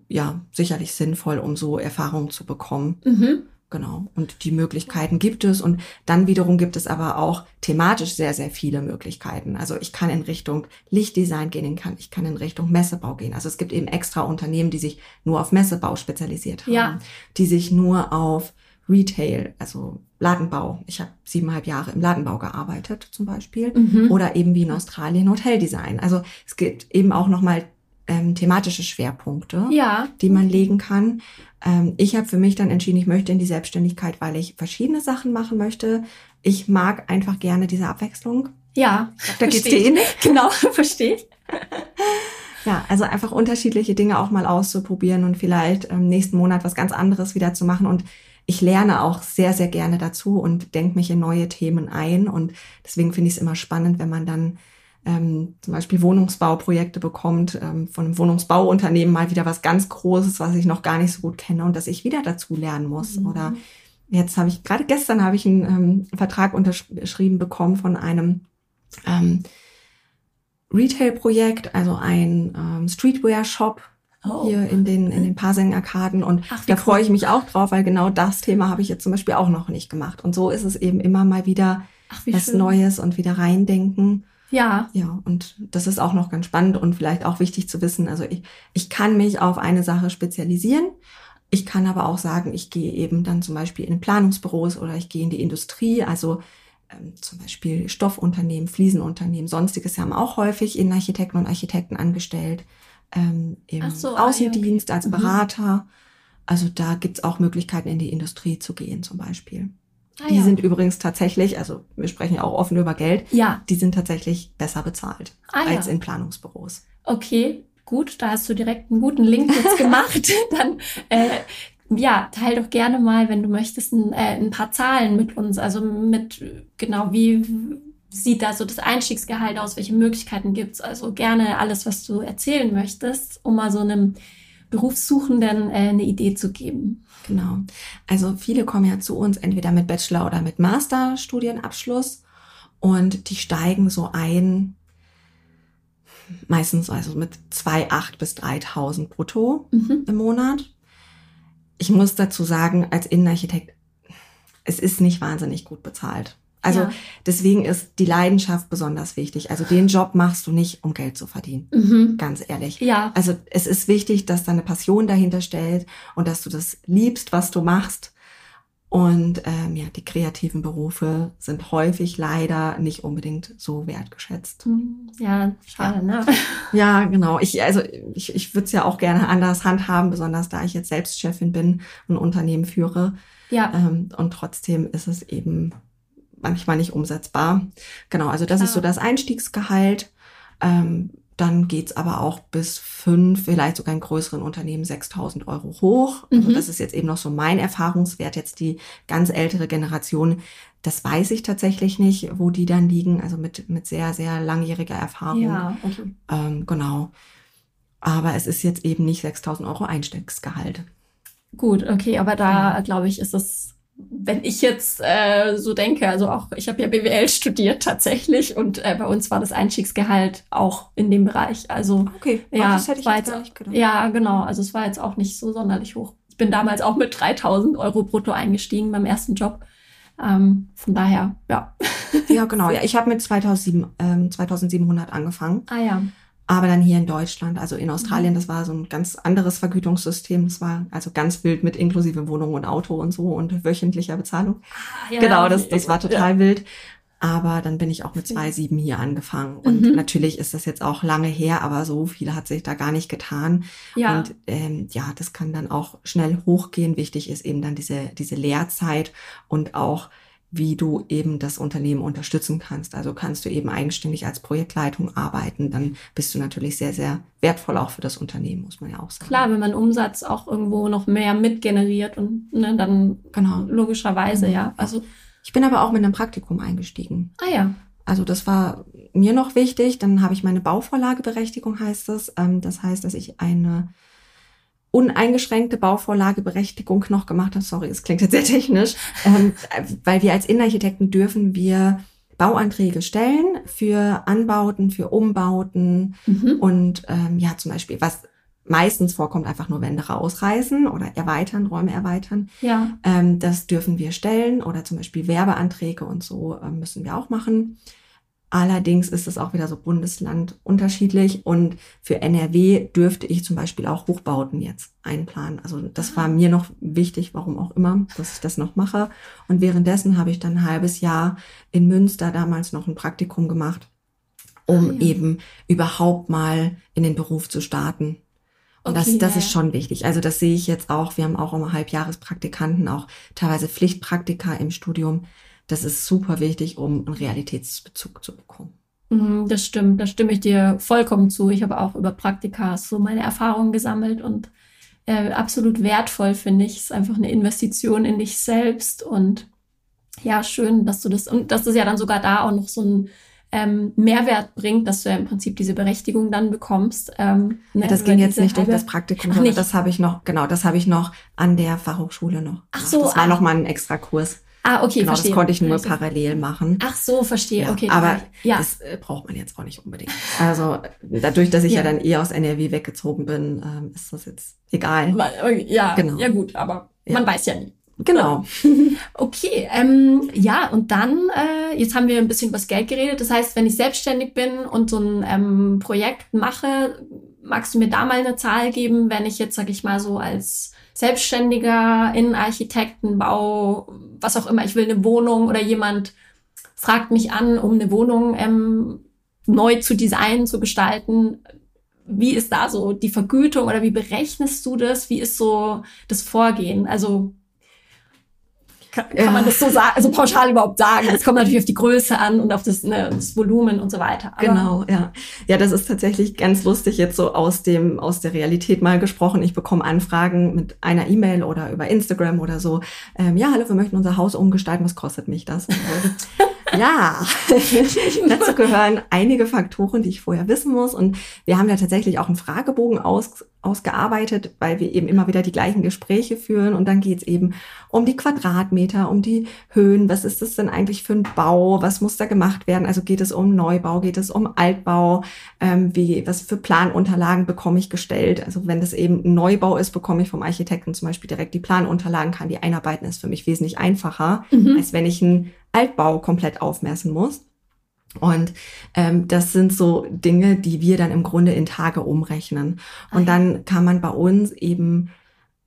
ja sicherlich sinnvoll, um so Erfahrungen zu bekommen. Mhm. Genau. Und die Möglichkeiten gibt es. Und dann wiederum gibt es aber auch thematisch sehr, sehr viele Möglichkeiten. Also ich kann in Richtung Lichtdesign gehen, ich kann in Richtung Messebau gehen. Also es gibt eben extra Unternehmen, die sich nur auf Messebau spezialisiert haben, ja. die sich nur auf Retail, also Ladenbau. Ich habe siebeneinhalb Jahre im Ladenbau gearbeitet zum Beispiel. Mhm. Oder eben wie in Australien Hoteldesign. Also es gibt eben auch nochmal ähm, thematische Schwerpunkte, ja. die man legen kann. Ähm, ich habe für mich dann entschieden, ich möchte in die Selbstständigkeit, weil ich verschiedene Sachen machen möchte. Ich mag einfach gerne diese Abwechslung. Ja, da geht's dir ähnlich. *laughs* Genau, *laughs* verstehe ich. Ja, also einfach unterschiedliche Dinge auch mal auszuprobieren und vielleicht im nächsten Monat was ganz anderes wieder zu machen. Und ich lerne auch sehr, sehr gerne dazu und denke mich in neue Themen ein. Und deswegen finde ich es immer spannend, wenn man dann ähm, zum Beispiel Wohnungsbauprojekte bekommt, ähm, von einem Wohnungsbauunternehmen mal wieder was ganz Großes, was ich noch gar nicht so gut kenne und dass ich wieder dazu lernen muss. Mhm. Oder jetzt habe ich, gerade gestern habe ich einen ähm, Vertrag unterschrieben bekommen von einem ähm, Retail-Projekt, also ein ähm, Streetwear-Shop, Oh. hier in den in den Parsing-Arkaden und Ach, da cool. freue ich mich auch drauf, weil genau das Thema habe ich jetzt zum Beispiel auch noch nicht gemacht und so ist es eben immer mal wieder Ach, was schön. Neues und wieder reindenken ja. Ja, und das ist auch noch ganz spannend und vielleicht auch wichtig zu wissen. Also ich, ich kann mich auf eine Sache spezialisieren. Ich kann aber auch sagen, ich gehe eben dann zum Beispiel in Planungsbüros oder ich gehe in die Industrie, also ähm, zum Beispiel Stoffunternehmen, Fliesenunternehmen, sonstiges haben auch häufig in Architekten und Architekten angestellt, ähm, im so, Außendienst ah, okay. als mhm. Berater. Mhm. Also da gibt's auch Möglichkeiten, in die Industrie zu gehen zum Beispiel. Ah, die ja. sind übrigens tatsächlich, also wir sprechen ja auch offen über Geld, ja. die sind tatsächlich besser bezahlt ah, als ja. in Planungsbüros. Okay, gut, da hast du direkt einen guten Link jetzt gemacht. *laughs* Dann äh, ja, teil doch gerne mal, wenn du möchtest, ein, äh, ein paar Zahlen mit uns. Also mit genau wie sieht da so das Einstiegsgehalt aus, welche Möglichkeiten gibt's. Also gerne alles, was du erzählen möchtest, um mal so einem Berufssuchenden äh, eine Idee zu geben. Genau. Also viele kommen ja zu uns entweder mit Bachelor- oder mit Masterstudienabschluss. und die steigen so ein, meistens also mit 2,8 bis 3.000 brutto mhm. im Monat. Ich muss dazu sagen, als Innenarchitekt, es ist nicht wahnsinnig gut bezahlt. Also ja. deswegen ist die Leidenschaft besonders wichtig. Also den Job machst du nicht, um Geld zu verdienen. Mhm. Ganz ehrlich. Ja. Also es ist wichtig, dass da eine Passion dahinter stellt und dass du das liebst, was du machst. Und ähm, ja, die kreativen Berufe sind häufig leider nicht unbedingt so wertgeschätzt. Mhm. Ja, schade, ja. ne? *laughs* Ja, genau. Ich, also ich, ich würde es ja auch gerne anders handhaben, besonders da ich jetzt selbst Chefin bin und Unternehmen führe. Ja. Ähm, und trotzdem ist es eben manchmal nicht umsetzbar. Genau, also das Klar. ist so das Einstiegsgehalt. Ähm, dann geht's aber auch bis fünf, vielleicht sogar in größeren Unternehmen 6000 Euro hoch. Also mhm. das ist jetzt eben noch so mein Erfahrungswert. Jetzt die ganz ältere Generation, das weiß ich tatsächlich nicht, wo die dann liegen. Also mit, mit sehr, sehr langjähriger Erfahrung. Ja, okay. Ähm, genau. Aber es ist jetzt eben nicht 6000 Euro Einstiegsgehalt. Gut, okay, aber da, glaube ich, ist es wenn ich jetzt äh, so denke, also auch ich habe ja BWL studiert tatsächlich und äh, bei uns war das Einstiegsgehalt auch in dem Bereich. Also okay, ja, das hätte ich jetzt gar nicht gedacht. Ja, genau. Also es war jetzt auch nicht so sonderlich hoch. Ich bin damals auch mit 3000 Euro brutto eingestiegen beim ersten Job. Ähm, von daher, ja. Ja, genau. *laughs* Ja, ich habe mit 2007, ähm, 2700 angefangen. Ah ja aber dann hier in Deutschland, also in Australien, mhm. das war so ein ganz anderes Vergütungssystem. Das war also ganz wild mit inklusive Wohnung und Auto und so und wöchentlicher Bezahlung. Ah, ja, genau, das, das war total ja. wild. Aber dann bin ich auch mit zwei sieben hier angefangen. Und mhm. natürlich ist das jetzt auch lange her, aber so viel hat sich da gar nicht getan. Ja. Und ähm, ja, das kann dann auch schnell hochgehen. Wichtig ist eben dann diese, diese Lehrzeit und auch wie du eben das Unternehmen unterstützen kannst. Also kannst du eben eigenständig als Projektleitung arbeiten, dann bist du natürlich sehr, sehr wertvoll auch für das Unternehmen, muss man ja auch sagen. Klar, wenn man Umsatz auch irgendwo noch mehr mitgeneriert und ne, dann genau. logischerweise, ja. Also ich bin aber auch mit einem Praktikum eingestiegen. Ah ja. Also das war mir noch wichtig. Dann habe ich meine Bauvorlageberechtigung, heißt es. Ähm, das heißt, dass ich eine uneingeschränkte Bauvorlageberechtigung noch gemacht habe. Sorry, es klingt jetzt sehr technisch, ähm, weil wir als Innenarchitekten dürfen wir Bauanträge stellen für Anbauten, für Umbauten mhm. und ähm, ja zum Beispiel was meistens vorkommt, einfach nur Wände rausreißen oder erweitern, Räume erweitern. Ja. Ähm, das dürfen wir stellen oder zum Beispiel Werbeanträge und so ähm, müssen wir auch machen. Allerdings ist es auch wieder so Bundesland unterschiedlich und für NRW dürfte ich zum Beispiel auch Hochbauten jetzt einplanen. Also das war mir noch wichtig, warum auch immer, dass ich das noch mache. Und währenddessen habe ich dann ein halbes Jahr in Münster damals noch ein Praktikum gemacht, um ah, ja. eben überhaupt mal in den Beruf zu starten. Und okay, das, das ja. ist schon wichtig. Also das sehe ich jetzt auch. Wir haben auch immer Halbjahrespraktikanten, auch teilweise Pflichtpraktika im Studium das ist super wichtig, um einen Realitätsbezug zu bekommen. Mhm, das stimmt, da stimme ich dir vollkommen zu. Ich habe auch über Praktika so meine Erfahrungen gesammelt und äh, absolut wertvoll finde ich. Es ist einfach eine Investition in dich selbst und ja, schön, dass du das und dass das ja dann sogar da auch noch so ein ähm, Mehrwert bringt, dass du ja im Prinzip diese Berechtigung dann bekommst. Ähm, ne, das ging jetzt nicht durch das Praktikum, sondern das habe ich noch, genau, das habe ich noch an der Fachhochschule noch. Ach so. Das war ah. noch mal ein extra Kurs. Ah, okay, genau, verstehe. Das konnte ich nur parallel machen. Ach so, verstehe. Ja, okay. Aber ja. das äh, braucht man jetzt auch nicht unbedingt. Also dadurch, dass ich ja, ja dann eh aus NRW weggezogen bin, ähm, ist das jetzt egal. Ja, genau. ja gut, aber man weiß ja nie. Genau. *laughs* Okay, ähm, ja, und dann, äh, jetzt haben wir ein bisschen über das Geld geredet. Das heißt, wenn ich selbstständig bin und so ein ähm, Projekt mache, magst du mir da mal eine Zahl geben, wenn ich jetzt, sag ich mal, so als Selbstständiger, Innenarchitekten, Bau, was auch immer, ich will eine Wohnung oder jemand fragt mich an, um eine Wohnung ähm, neu zu designen, zu gestalten. Wie ist da so die Vergütung oder wie berechnest du das? Wie ist so das Vorgehen? Also kann, kann ja. man das so sagen, also pauschal überhaupt sagen? Es kommt natürlich auf die Größe an und auf das, ne, das Volumen und so weiter. Aber genau, ja. Ja, das ist tatsächlich ganz lustig jetzt so aus dem, aus der Realität mal gesprochen. Ich bekomme Anfragen mit einer E-Mail oder über Instagram oder so. Ähm, ja, hallo, wir möchten unser Haus umgestalten. Was kostet mich das? *laughs* Ja, *laughs* dazu gehören einige Faktoren, die ich vorher wissen muss. Und wir haben ja tatsächlich auch einen Fragebogen aus, ausgearbeitet, weil wir eben immer wieder die gleichen Gespräche führen. Und dann geht es eben um die Quadratmeter, um die Höhen. Was ist das denn eigentlich für ein Bau? Was muss da gemacht werden? Also geht es um Neubau? Geht es um Altbau? Ähm, wie, was für Planunterlagen bekomme ich gestellt? Also wenn das eben ein Neubau ist, bekomme ich vom Architekten zum Beispiel direkt die Planunterlagen, kann die einarbeiten. ist für mich wesentlich einfacher, mhm. als wenn ich einen Altbau komplett aufmessen muss. Und ähm, das sind so Dinge, die wir dann im Grunde in Tage umrechnen. Und okay. dann kann man bei uns eben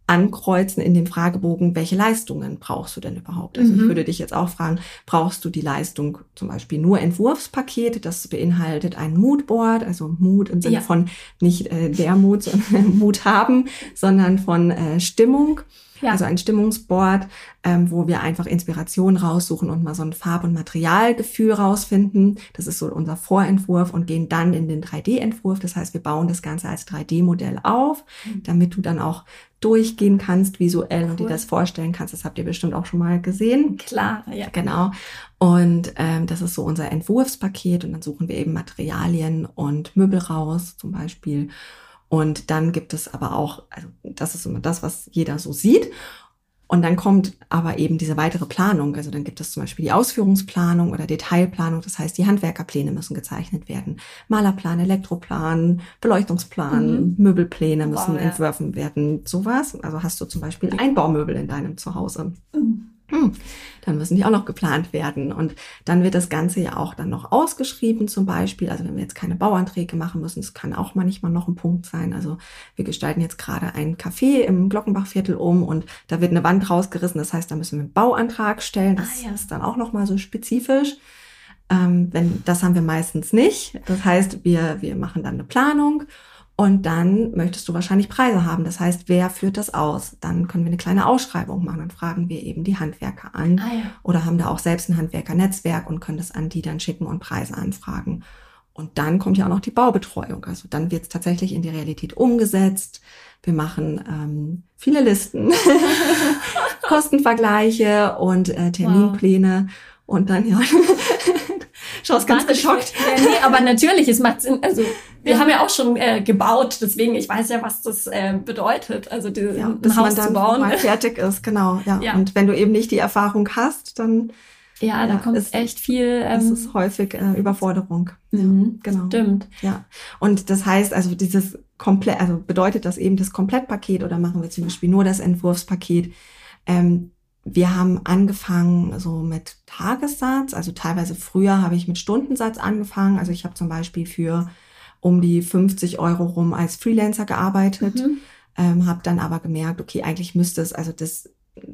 ankreuzen in dem Fragebogen, welche Leistungen brauchst du denn überhaupt? Also mhm. ich würde dich jetzt auch fragen, brauchst du die Leistung zum Beispiel nur Entwurfspaket? Das beinhaltet ein Moodboard, also Mut im Sinne ja. von nicht äh, der Mut, sondern *laughs* Mut haben, sondern von äh, Stimmung. Ja. Also ein Stimmungsboard, ähm, wo wir einfach Inspiration raussuchen und mal so ein Farb- und Materialgefühl rausfinden. Das ist so unser Vorentwurf und gehen dann in den 3D-Entwurf. Das heißt, wir bauen das Ganze als 3D-Modell auf, mhm. damit du dann auch durchgehen kannst visuell cool. und dir das vorstellen kannst. Das habt ihr bestimmt auch schon mal gesehen. Klar, ja. Genau. Und ähm, das ist so unser Entwurfspaket und dann suchen wir eben Materialien und Möbel raus, zum Beispiel. Und dann gibt es aber auch, also das ist immer das, was jeder so sieht. Und dann kommt aber eben diese weitere Planung. Also dann gibt es zum Beispiel die Ausführungsplanung oder Detailplanung. Das heißt, die Handwerkerpläne müssen gezeichnet werden. Malerplan, Elektroplan, Beleuchtungsplan, mhm. Möbelpläne müssen wow, ja. entworfen werden. Sowas. Also hast du zum Beispiel Einbaumöbel in deinem Zuhause. Mhm hm, dann müssen die auch noch geplant werden. Und dann wird das Ganze ja auch dann noch ausgeschrieben zum Beispiel. Also wenn wir jetzt keine Bauanträge machen müssen, das kann auch manchmal noch ein Punkt sein. Also wir gestalten jetzt gerade ein Café im Glockenbachviertel um und da wird eine Wand rausgerissen. Das heißt, da müssen wir einen Bauantrag stellen. Das ah, ja. ist dann auch nochmal so spezifisch. Ähm, wenn, das haben wir meistens nicht. Das heißt, wir, wir machen dann eine Planung und dann möchtest du wahrscheinlich Preise haben. Das heißt, wer führt das aus? Dann können wir eine kleine Ausschreibung machen. Dann fragen wir eben die Handwerker an ah, ja. oder haben da auch selbst ein Handwerkernetzwerk und können das an die dann schicken und Preise anfragen. Und dann kommt ja auch noch die Baubetreuung. Also dann wird es tatsächlich in die Realität umgesetzt. Wir machen ähm, viele Listen, *laughs* *laughs* Kostenvergleiche und äh, Terminpläne. Wow. Und dann, ja, schaust ganz geschockt. Ja, nee, aber natürlich, es macht Sinn. Also wir ja. haben ja auch schon äh, gebaut, deswegen ich weiß ja, was das äh, bedeutet. Also die, ja, ein Haus zu bauen. Mal *laughs* fertig ist, genau. Ja. ja. Und wenn du eben nicht die Erfahrung hast, dann ja, da kommt ist, echt viel. Ähm, es ist häufig äh, Überforderung. Mhm, ja, genau. Stimmt. Ja. Und das heißt, also dieses komplett, also bedeutet das eben das Komplettpaket oder machen wir zum Beispiel nur das Entwurfspaket? Ähm, wir haben angefangen so mit Tagessatz, also teilweise früher habe ich mit Stundensatz angefangen. Also ich habe zum Beispiel für um die 50 Euro rum als Freelancer gearbeitet, mhm. ähm, habe dann aber gemerkt, okay, eigentlich müsste es, also das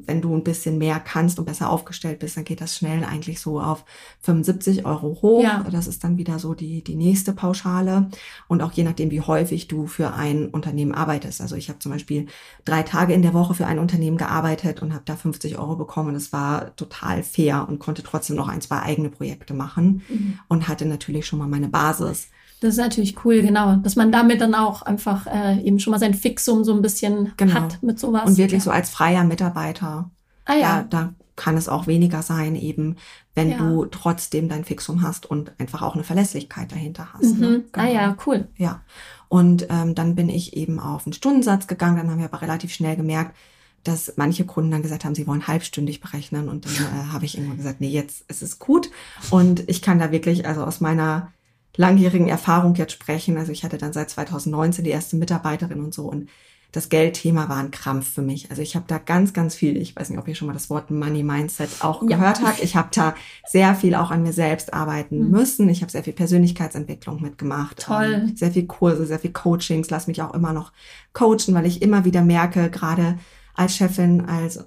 wenn du ein bisschen mehr kannst und besser aufgestellt bist, dann geht das schnell eigentlich so auf 75 Euro hoch. Ja. Das ist dann wieder so die, die nächste Pauschale. Und auch je nachdem, wie häufig du für ein Unternehmen arbeitest. Also ich habe zum Beispiel drei Tage in der Woche für ein Unternehmen gearbeitet und habe da 50 Euro bekommen. Das war total fair und konnte trotzdem noch ein, zwei eigene Projekte machen mhm. und hatte natürlich schon mal meine Basis. Das ist natürlich cool, genau. Dass man damit dann auch einfach äh, eben schon mal sein Fixum so ein bisschen genau. hat mit sowas. Und wirklich ja. so als freier Mitarbeiter. Ah ja. Da, da kann es auch weniger sein, eben, wenn ja. du trotzdem dein Fixum hast und einfach auch eine Verlässlichkeit dahinter hast. Mhm. Ne? Genau. Ah ja, genau. cool. Ja. Und ähm, dann bin ich eben auf einen Stundensatz gegangen. Dann haben wir aber relativ schnell gemerkt, dass manche Kunden dann gesagt haben, sie wollen halbstündig berechnen. Und dann äh, habe ich immer gesagt, nee, jetzt ist es gut. Und ich kann da wirklich, also aus meiner langjährigen Erfahrung jetzt sprechen. Also ich hatte dann seit 2019 die erste Mitarbeiterin und so und das Geldthema war ein Krampf für mich. Also ich habe da ganz, ganz viel, ich weiß nicht, ob ihr schon mal das Wort Money Mindset auch ja. gehört habt. Ich habe da sehr viel auch an mir selbst arbeiten mhm. müssen. Ich habe sehr viel Persönlichkeitsentwicklung mitgemacht. Toll. Ähm, sehr viel Kurse, sehr viel Coachings, lass mich auch immer noch coachen, weil ich immer wieder merke, gerade als Chefin, als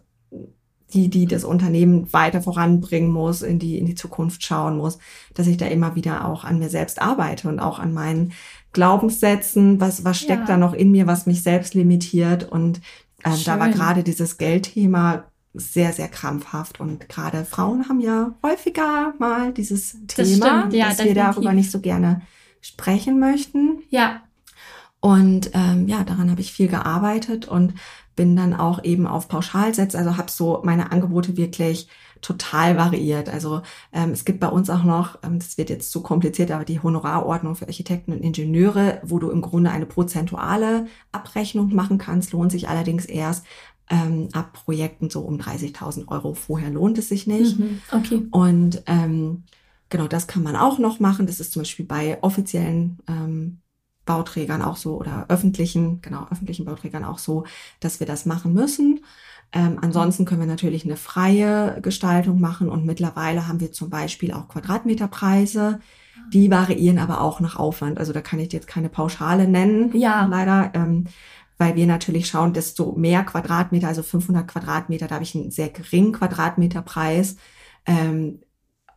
die, die das Unternehmen weiter voranbringen muss, in die, in die Zukunft schauen muss, dass ich da immer wieder auch an mir selbst arbeite und auch an meinen Glaubenssätzen, was, was steckt ja. da noch in mir, was mich selbst limitiert. Und ähm, da war gerade dieses Geldthema sehr, sehr krampfhaft. Und gerade Frauen haben ja häufiger mal dieses das Thema, stimmt, ja, dass definitiv. wir darüber nicht so gerne sprechen möchten. Ja. Und ähm, ja, daran habe ich viel gearbeitet und bin dann auch eben auf Pauschalsätze, also habe so meine Angebote wirklich total variiert. Also ähm, es gibt bei uns auch noch, ähm, das wird jetzt zu kompliziert, aber die Honorarordnung für Architekten und Ingenieure, wo du im Grunde eine prozentuale Abrechnung machen kannst, lohnt sich allerdings erst ähm, ab Projekten so um 30.000 Euro. Vorher lohnt es sich nicht. Mhm, okay. Und ähm, genau, das kann man auch noch machen. Das ist zum Beispiel bei offiziellen ähm, Bauträgern auch so oder öffentlichen, genau, öffentlichen Bauträgern auch so, dass wir das machen müssen. Ähm, ansonsten können wir natürlich eine freie Gestaltung machen und mittlerweile haben wir zum Beispiel auch Quadratmeterpreise. Die variieren aber auch nach Aufwand. Also da kann ich jetzt keine Pauschale nennen, ja. leider, ähm, weil wir natürlich schauen, desto mehr Quadratmeter, also 500 Quadratmeter, da habe ich einen sehr geringen Quadratmeterpreis ähm,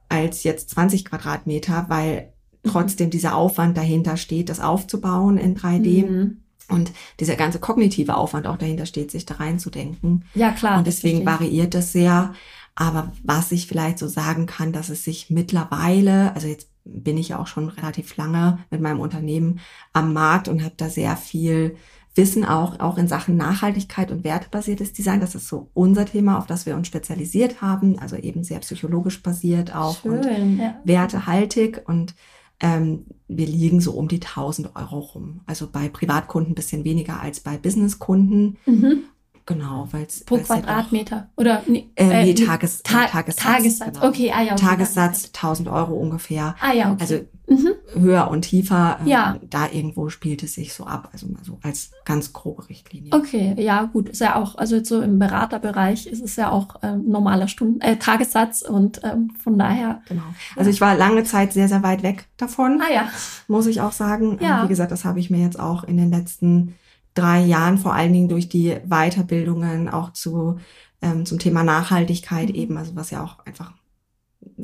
als jetzt 20 Quadratmeter, weil. Trotzdem dieser Aufwand dahinter steht, das aufzubauen in 3D. Mhm. Und dieser ganze kognitive Aufwand auch dahinter steht, sich da reinzudenken. Ja, klar. Und deswegen variiert das sehr. Aber was ich vielleicht so sagen kann, dass es sich mittlerweile, also jetzt bin ich ja auch schon relativ lange mit meinem Unternehmen am Markt und habe da sehr viel Wissen auch, auch in Sachen Nachhaltigkeit und wertebasiertes Design. Das ist so unser Thema, auf das wir uns spezialisiert haben. Also eben sehr psychologisch basiert auch Schön, und ja. wertehaltig und ähm, wir liegen so um die 1000 Euro rum. Also bei Privatkunden bisschen weniger als bei Businesskunden. Mhm. Genau, weil es pro Quadratmeter oder nee, äh, nee, Tages, Ta Tagessatz. Tagessatz. Genau. Okay, ah ja. Okay, Tagessatz 1000 Euro ungefähr. Ah ja, okay. Also mhm. höher und tiefer. Äh, Ja. Da irgendwo spielt es sich so ab. Also mal so als ganz grobe Richtlinie. Okay, ja gut, ist ja auch, also jetzt so im Beraterbereich ist es ja auch ähm, normaler Stunden, äh, Tagessatz und ähm, von daher. Genau. Also ich war lange Zeit sehr, sehr weit weg davon, Ah ja, muss ich auch sagen. Ähm, Ja. Wie gesagt, das habe ich mir jetzt auch in den letzten drei Jahren, vor allen Dingen durch die Weiterbildungen auch zu, ähm, zum Thema Nachhaltigkeit Mhm. eben, also was ja auch einfach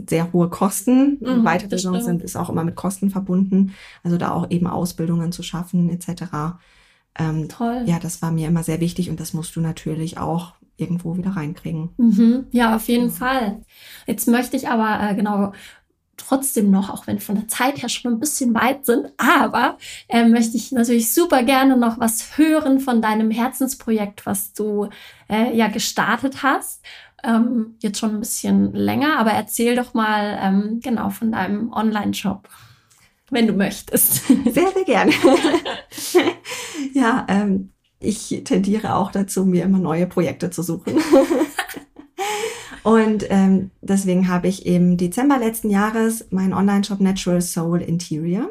sehr hohe Kosten. Mhm, Weiterbildungen sind, ist auch immer mit Kosten verbunden. Also da auch eben Ausbildungen zu schaffen, etc. Ähm, toll. ja, das war mir immer sehr wichtig und das musst du natürlich auch irgendwo wieder reinkriegen. Mhm. Ja, auf jeden Ja. Fall. Jetzt möchte ich aber äh, genau trotzdem noch, auch wenn von der Zeit her schon ein bisschen weit sind, aber äh, möchte ich natürlich super gerne noch was hören von deinem Herzensprojekt, was du äh, ja gestartet hast. Ähm, jetzt schon ein bisschen länger, aber erzähl doch mal ähm, genau von deinem Online-Shop, wenn du möchtest. *laughs* Sehr, sehr gerne. *laughs* ja, ähm, ich tendiere auch dazu, mir immer neue Projekte zu suchen. *laughs* Und ähm, deswegen habe ich im Dezember letzten Jahres meinen Online-Shop Natural Soul Interior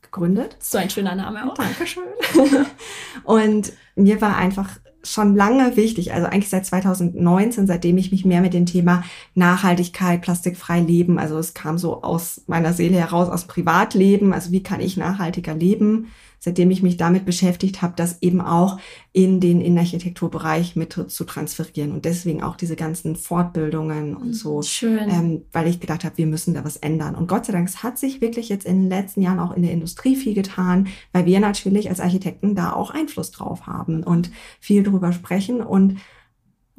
gegründet. so ein schöner Name auch. Dankeschön. *laughs* Und mir war einfach schon lange wichtig, also eigentlich seit 2019, seitdem ich mich mehr mit dem Thema Nachhaltigkeit, plastikfrei leben, also es kam so aus meiner Seele heraus, aus Privatleben, also wie kann ich nachhaltiger leben, seitdem ich mich damit beschäftigt habe, das eben auch in den Innenarchitekturbereich mit zu transferieren und deswegen auch diese ganzen Fortbildungen und so Schön. ähm, weil ich gedacht habe, wir müssen da was ändern. Und Gott sei Dank, es hat sich wirklich jetzt in den letzten Jahren auch in der Industrie viel getan, weil wir natürlich als Architekten da auch Einfluss drauf haben und viel drüber sprechen. Und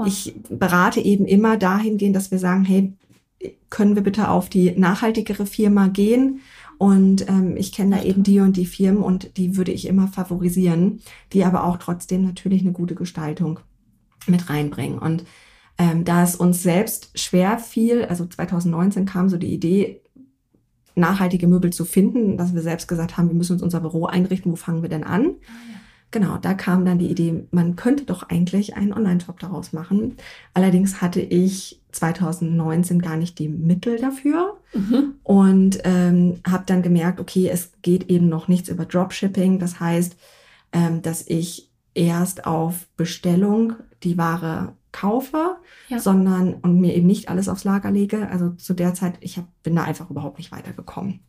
ich berate eben immer dahingehend, dass wir sagen, hey, können wir bitte auf die nachhaltigere Firma gehen? Und ähm, ich kenne da eben die und die Firmen und die würde ich immer favorisieren, die aber auch trotzdem natürlich eine gute Gestaltung mit reinbringen. Und ähm, da es uns selbst schwer fiel, also 2019 kam so die Idee, nachhaltige Möbel zu finden, dass wir selbst gesagt haben, wir müssen uns unser Büro einrichten, wo fangen wir denn an? Genau, da kam dann die Idee, man könnte doch eigentlich einen Online-Shop daraus machen. Allerdings hatte ich 2019 gar nicht die Mittel dafür Mhm. und ähm, habe dann gemerkt, okay, es geht eben noch nichts über Dropshipping. Das heißt, ähm, dass ich erst auf Bestellung die Ware kaufe, Ja. sondern und mir eben nicht alles aufs Lager lege. Also zu der Zeit, ich hab, bin da einfach überhaupt nicht weitergekommen.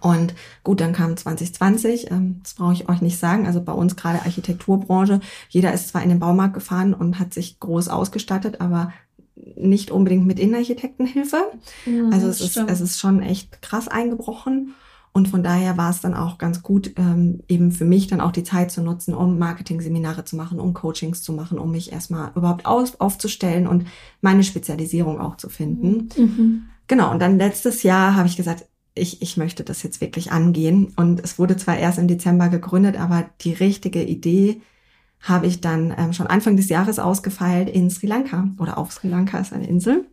Und gut, dann kam 2020, ähm, das brauche ich euch nicht sagen, also bei uns gerade Architekturbranche, jeder ist zwar in den Baumarkt gefahren und hat sich groß ausgestattet, aber nicht unbedingt mit Innenarchitektenhilfe. Mhm, Also es ist, es ist schon echt krass eingebrochen. Und von daher war es dann auch ganz gut, ähm, eben für mich dann auch die Zeit zu nutzen, um Marketing-Seminare zu machen, um Coachings zu machen, um mich erstmal überhaupt aus, aufzustellen und meine Spezialisierung auch zu finden. Mhm. Genau, und dann letztes Jahr habe ich gesagt, ich, ich möchte das jetzt wirklich angehen. Und es wurde zwar erst im Dezember gegründet, aber die richtige Idee habe ich dann ähm, schon Anfang des Jahres ausgefeilt in Sri Lanka oder auf Sri Lanka ist eine Insel.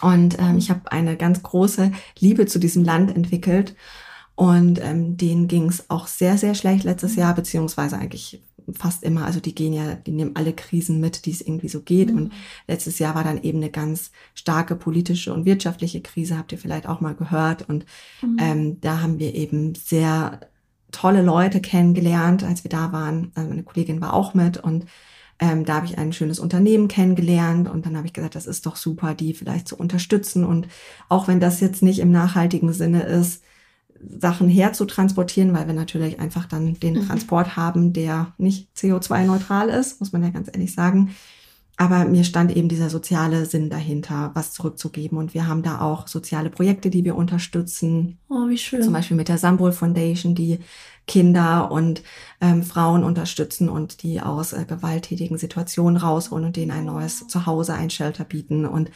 Und ähm, ich habe eine ganz große Liebe zu diesem Land entwickelt. Und ähm, denen ging es auch sehr, sehr schlecht letztes Jahr, beziehungsweise eigentlich fast immer. Also die gehen ja, die nehmen alle Krisen mit, die es irgendwie so geht. Mhm. Und letztes Jahr war dann eben eine ganz starke politische und wirtschaftliche Krise, habt ihr vielleicht auch mal gehört. Und mhm. ähm, da haben wir eben sehr tolle Leute kennengelernt, als wir da waren. Also meine Kollegin war auch mit und ähm, da habe ich ein schönes Unternehmen kennengelernt und dann habe ich gesagt, das ist doch super, die vielleicht zu unterstützen. Und auch wenn das jetzt nicht im nachhaltigen Sinne ist, Sachen herzutransportieren, weil wir natürlich einfach dann den mhm. Transport haben, der nicht CO2-neutral ist, muss man ja ganz ehrlich sagen. Aber mir stand eben dieser soziale Sinn dahinter, was zurückzugeben. Und wir haben da auch soziale Projekte, die wir unterstützen. Oh, wie schön. Zum Beispiel mit der Sambol Foundation, die Kinder und ähm, Frauen unterstützen und die aus äh, gewalttätigen Situationen rausholen und denen ein neues Zuhause, ein Shelter bieten. Und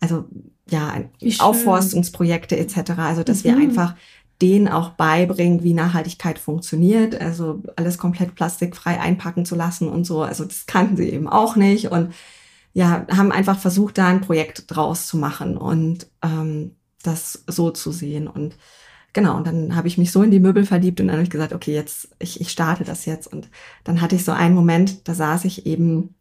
also ja, Aufforstungsprojekte etc. Also dass mhm. wir einfach denen auch beibringen, wie Nachhaltigkeit funktioniert. Also alles komplett plastikfrei einpacken zu lassen und so. Also das kannten sie eben auch nicht und ja, haben einfach versucht, da ein Projekt draus zu machen und ähm, das so zu sehen. Und genau, und dann habe ich mich so in die Möbel verliebt und dann habe ich gesagt, okay, jetzt, ich, ich starte das jetzt. Und dann hatte ich so einen Moment, da saß ich eben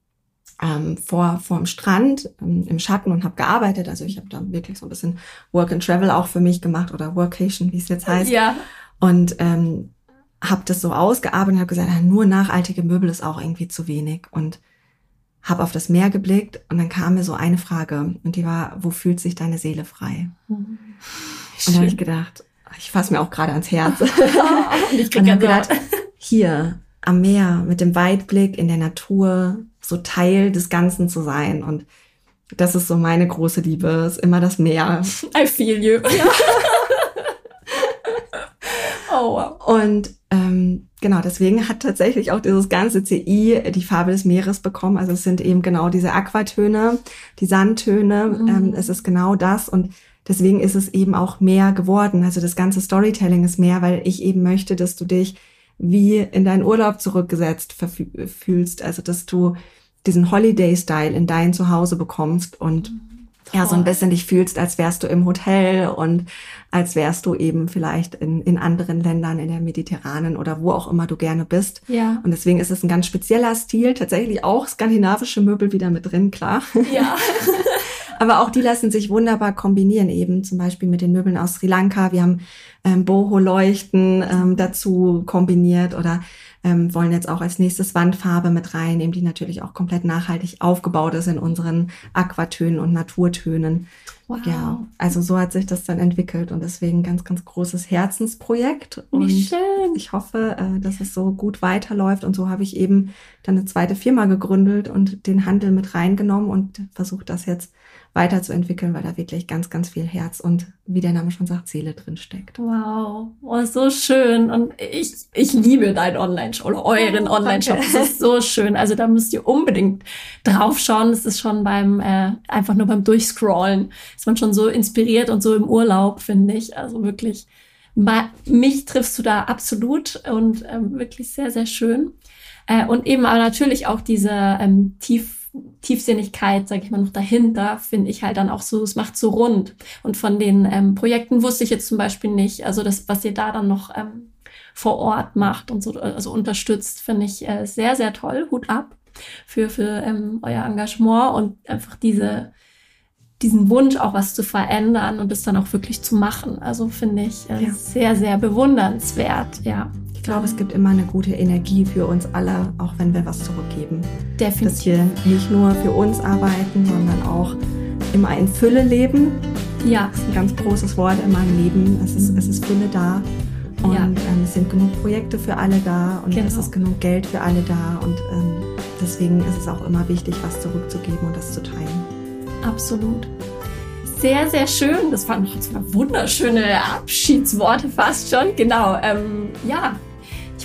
ähm, vor vorm Strand ähm, im Schatten und habe gearbeitet. Also ich habe da wirklich so ein bisschen Work and Travel auch für mich gemacht oder Workation, wie es jetzt heißt. Ja. Und ähm, habe das so ausgearbeitet und habe gesagt, nur nachhaltige Möbel ist auch irgendwie zu wenig. Und habe auf das Meer geblickt und dann kam mir so eine Frage und die war, wo fühlt sich deine Seele frei? Mhm. Und da habe ich gedacht, ich fasse mir auch gerade ans Herz. *laughs* Oh, ich und habe gedacht, hier am Meer mit dem Weitblick in der Natur, so Teil des Ganzen zu sein. Und das ist so meine große Liebe, ist immer das Meer. *laughs* I feel you. Ja. *laughs* oh wow. Und ähm, genau, deswegen hat tatsächlich auch dieses ganze CI die Farbe des Meeres bekommen. Also es sind eben genau diese Aquatöne, die Sandtöne. Mhm. Ähm, es ist genau das und deswegen ist es eben auch mehr geworden. Also das ganze Storytelling ist mehr, weil ich eben möchte, dass du dich wie in deinen Urlaub zurückgesetzt fühlst. Also dass du diesen Holiday-Style in dein Zuhause bekommst und Toll. ja, so ein bisschen dich fühlst, als wärst du im Hotel und als wärst du eben vielleicht in, in anderen Ländern, in der Mediterranen oder wo auch immer du gerne bist. Ja. Und deswegen ist es ein ganz spezieller Stil, tatsächlich auch skandinavische Möbel wieder mit drin, klar. Ja. *laughs* Aber auch die lassen sich wunderbar kombinieren, eben zum Beispiel mit den Möbeln aus Sri Lanka. Wir haben ähm, Boho-Leuchten ähm, dazu kombiniert oder ähm, wollen jetzt auch als nächstes Wandfarbe mit reinnehmen, die natürlich auch komplett nachhaltig aufgebaut ist in unseren Aquatönen und Naturtönen. Wow. Ja, also so hat sich das dann entwickelt und deswegen ganz, ganz großes Herzensprojekt. Und Wie schön. ich hoffe, äh, dass es so gut weiterläuft. Und so habe ich eben dann eine zweite Firma gegründet und den Handel mit reingenommen und versucht das jetzt weiterzuentwickeln, weil da wirklich ganz, ganz viel Herz und, wie der Name schon sagt, Seele drin steckt. Wow, oh, so schön. Und ich, ich liebe deinen Online-Shop oder euren oh, Online-Shop. Es ist so schön. Also da müsst ihr unbedingt drauf schauen. Es ist schon beim, äh, einfach nur beim Durchscrollen, ist man schon so inspiriert und so im Urlaub, finde ich. Also wirklich, mich triffst du da absolut und ähm, wirklich sehr, sehr schön. Äh, und eben aber natürlich auch diese ähm, tief Tiefsinnigkeit, sage ich mal, noch dahinter, finde ich halt dann auch so, es macht so rund. Und von den ähm, Projekten wusste ich jetzt zum Beispiel nicht, also das, was ihr da dann noch ähm, vor Ort macht und so, also unterstützt, finde ich äh, sehr, sehr toll. Hut ab für, für ähm, euer Engagement und einfach diese, diesen Wunsch, auch was zu verändern und es dann auch wirklich zu machen. Also finde ich äh, ja. sehr, sehr bewundernswert, ja glaube, es gibt immer eine gute Energie für uns alle, auch wenn wir was zurückgeben. Definitiv. Dass wir nicht nur für uns arbeiten, sondern auch immer in Fülle leben. Ja. Das ist ein ganz großes Wort in meinem Leben. Es ist, es ist Fülle da. Und ja. ähm, es sind genug Projekte für alle da und genau. es ist genug Geld für alle da. Und ähm, deswegen ist es auch immer wichtig, was zurückzugeben und das zu teilen. Absolut sehr, sehr schön. Das waren zwei wunderschöne Abschiedsworte fast schon. Genau. Ähm, ja,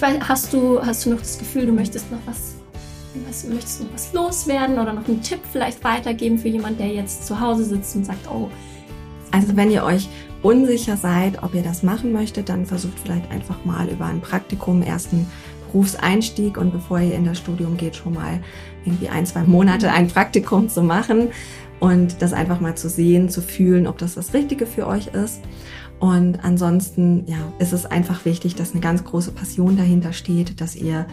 ich weiß, hast du, hast du noch das Gefühl, du möchtest noch was, was möchtest noch was loswerden oder noch einen Tipp vielleicht weitergeben für jemanden, der jetzt zu Hause sitzt und sagt, oh. Also wenn ihr euch unsicher seid, ob ihr das machen möchtet, dann versucht vielleicht einfach mal über ein Praktikum ersten Berufseinstieg und bevor ihr in das Studium geht, schon mal irgendwie ein, zwei Monate ein Praktikum zu machen und das einfach mal zu sehen, zu fühlen, ob das das Richtige für euch ist. Und ansonsten, ja, ist es einfach wichtig, dass eine ganz große Passion dahinter steht, dass ihr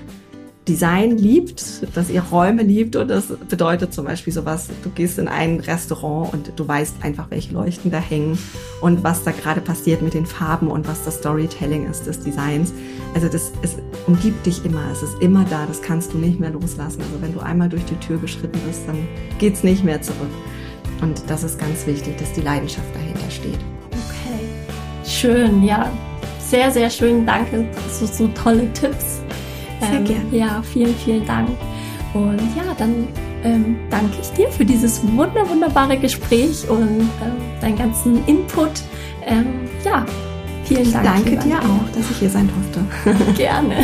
Design liebt, dass ihr Räume liebt und das bedeutet zum Beispiel sowas, du gehst in ein Restaurant und du weißt einfach, welche Leuchten da hängen und was da gerade passiert mit den Farben und was das Storytelling ist des Designs. Also das es umgibt dich immer, es ist immer da, das kannst du nicht mehr loslassen. Also wenn du einmal durch die Tür geschritten bist, dann geht's nicht mehr zurück. Und das ist ganz wichtig, dass die Leidenschaft dahinter steht. Schön, ja. Sehr, sehr schön. Danke. So, so tolle Tipps. Sehr ähm, gerne. Ja, vielen, vielen Dank. Und ja, dann ähm, danke ich dir für dieses wunder, wunderbare Gespräch und ähm, deinen ganzen Input. Ähm, ja, vielen Dank. Danke dir auch, dass ich hier sein durfte. *laughs* *laughs* gerne.